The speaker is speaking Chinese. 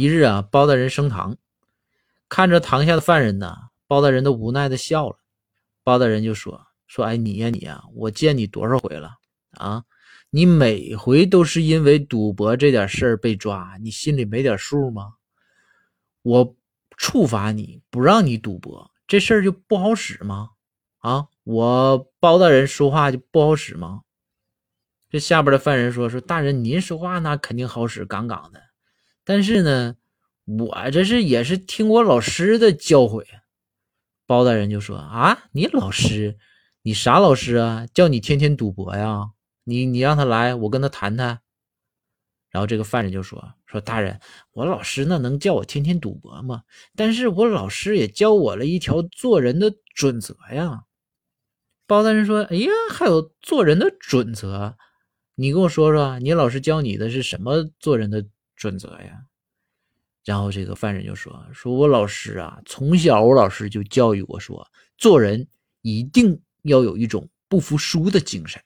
一日啊，包大人升堂，看着堂下的犯人呢，包大人都无奈的笑了。包大人就说：“说哎，你呀你呀，我见你多少回了啊？你每回都是因为赌博这点事儿被抓，你心里没点数吗？我处罚你不让你赌博，这事儿就不好使吗？啊，我包大人说话就不好使吗？”这下边的犯人说：“说大人您说话那肯定好使，杠杠的。”但是呢，我这是也是听我老师的教诲。包大人就说：“啊，你老师，你啥老师啊？叫你天天赌博呀？你你让他来，我跟他谈谈。”然后这个犯人就说：“说大人，我老师那能叫我天天赌博吗？但是我老师也教我了一条做人的准则呀。”包大人说：“哎呀，还有做人的准则？你跟我说说，你老师教你的是什么做人的？”准则呀，然后这个犯人就说：“说我老师啊，从小我老师就教育我说，做人一定要有一种不服输的精神。